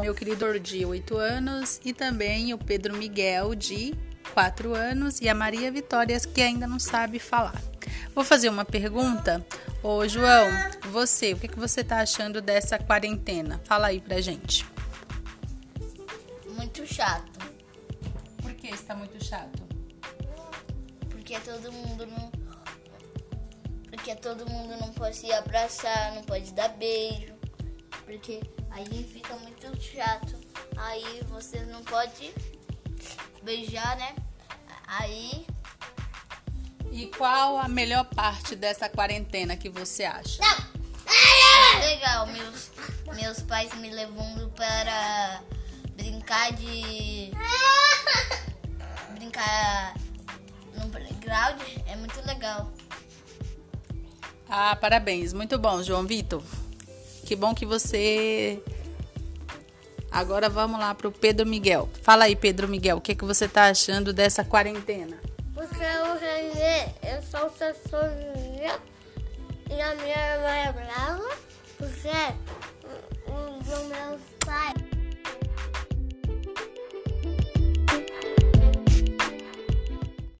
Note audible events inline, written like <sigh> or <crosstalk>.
meu querido de 8 anos e também o Pedro Miguel de 4 anos e a Maria Vitória que ainda não sabe falar. Vou fazer uma pergunta. Ô João, você, o que, que você tá achando dessa quarentena? Fala aí pra gente. Muito chato. Por que está muito chato? Porque todo mundo não. Porque todo mundo não pode se abraçar, não pode dar beijo. Porque aí fica muito chato. Aí você não pode beijar, né? Aí. E qual a melhor parte dessa quarentena que você acha? Legal, meus, meus pais me levando para brincar de. <laughs> brincar no playground é muito legal. Ah, parabéns. Muito bom, João Vitor. Que bom que você. Agora vamos lá pro Pedro Miguel. Fala aí, Pedro Miguel, o que, que você tá achando dessa quarentena? Porque o Renê, eu sou sozinha e a minha irmã é brava. Porque